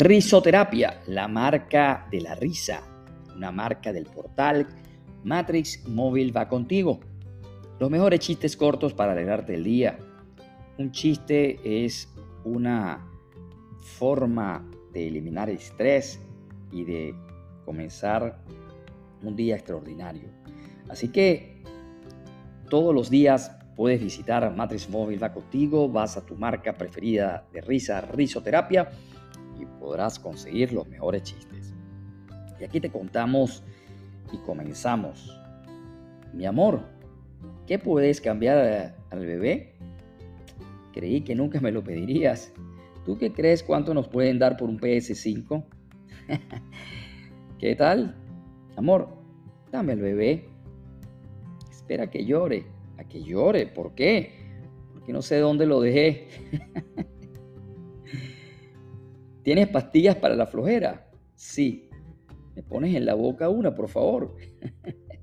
Risoterapia, la marca de la risa, una marca del portal Matrix Móvil va contigo. Los mejores chistes cortos para alegrarte el día. Un chiste es una forma de eliminar estrés y de comenzar un día extraordinario. Así que todos los días puedes visitar Matrix Móvil va contigo, vas a tu marca preferida de risa, risoterapia y podrás conseguir los mejores chistes. Y aquí te contamos y comenzamos. Mi amor, ¿qué puedes cambiar al bebé? Creí que nunca me lo pedirías. ¿Tú qué crees cuánto nos pueden dar por un PS5? ¿Qué tal? Amor, dame el bebé. Espera que llore. A que llore. ¿Por qué? Porque no sé dónde lo dejé. ¿Tienes pastillas para la flojera? Sí. ¿Me pones en la boca una, por favor?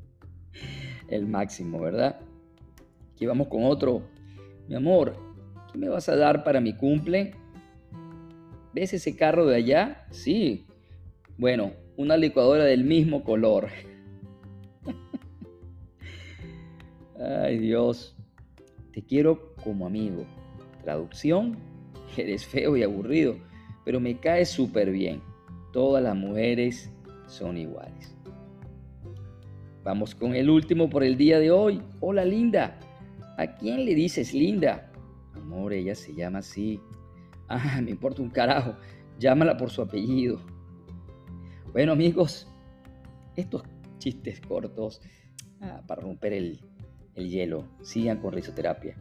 el máximo, ¿verdad? Aquí vamos con otro. Mi amor, ¿qué me vas a dar para mi cumple? ¿Ves ese carro de allá? Sí. Bueno, una licuadora del mismo color. Ay Dios, te quiero como amigo. Traducción, eres feo y aburrido, pero me caes súper bien. Todas las mujeres son iguales. Vamos con el último por el día de hoy. Hola linda. ¿A quién le dices linda? Amor, ella se llama así. Ah, me importa un carajo. Llámala por su apellido. Bueno, amigos, estos chistes cortos ah, para romper el, el hielo, sigan con risoterapia.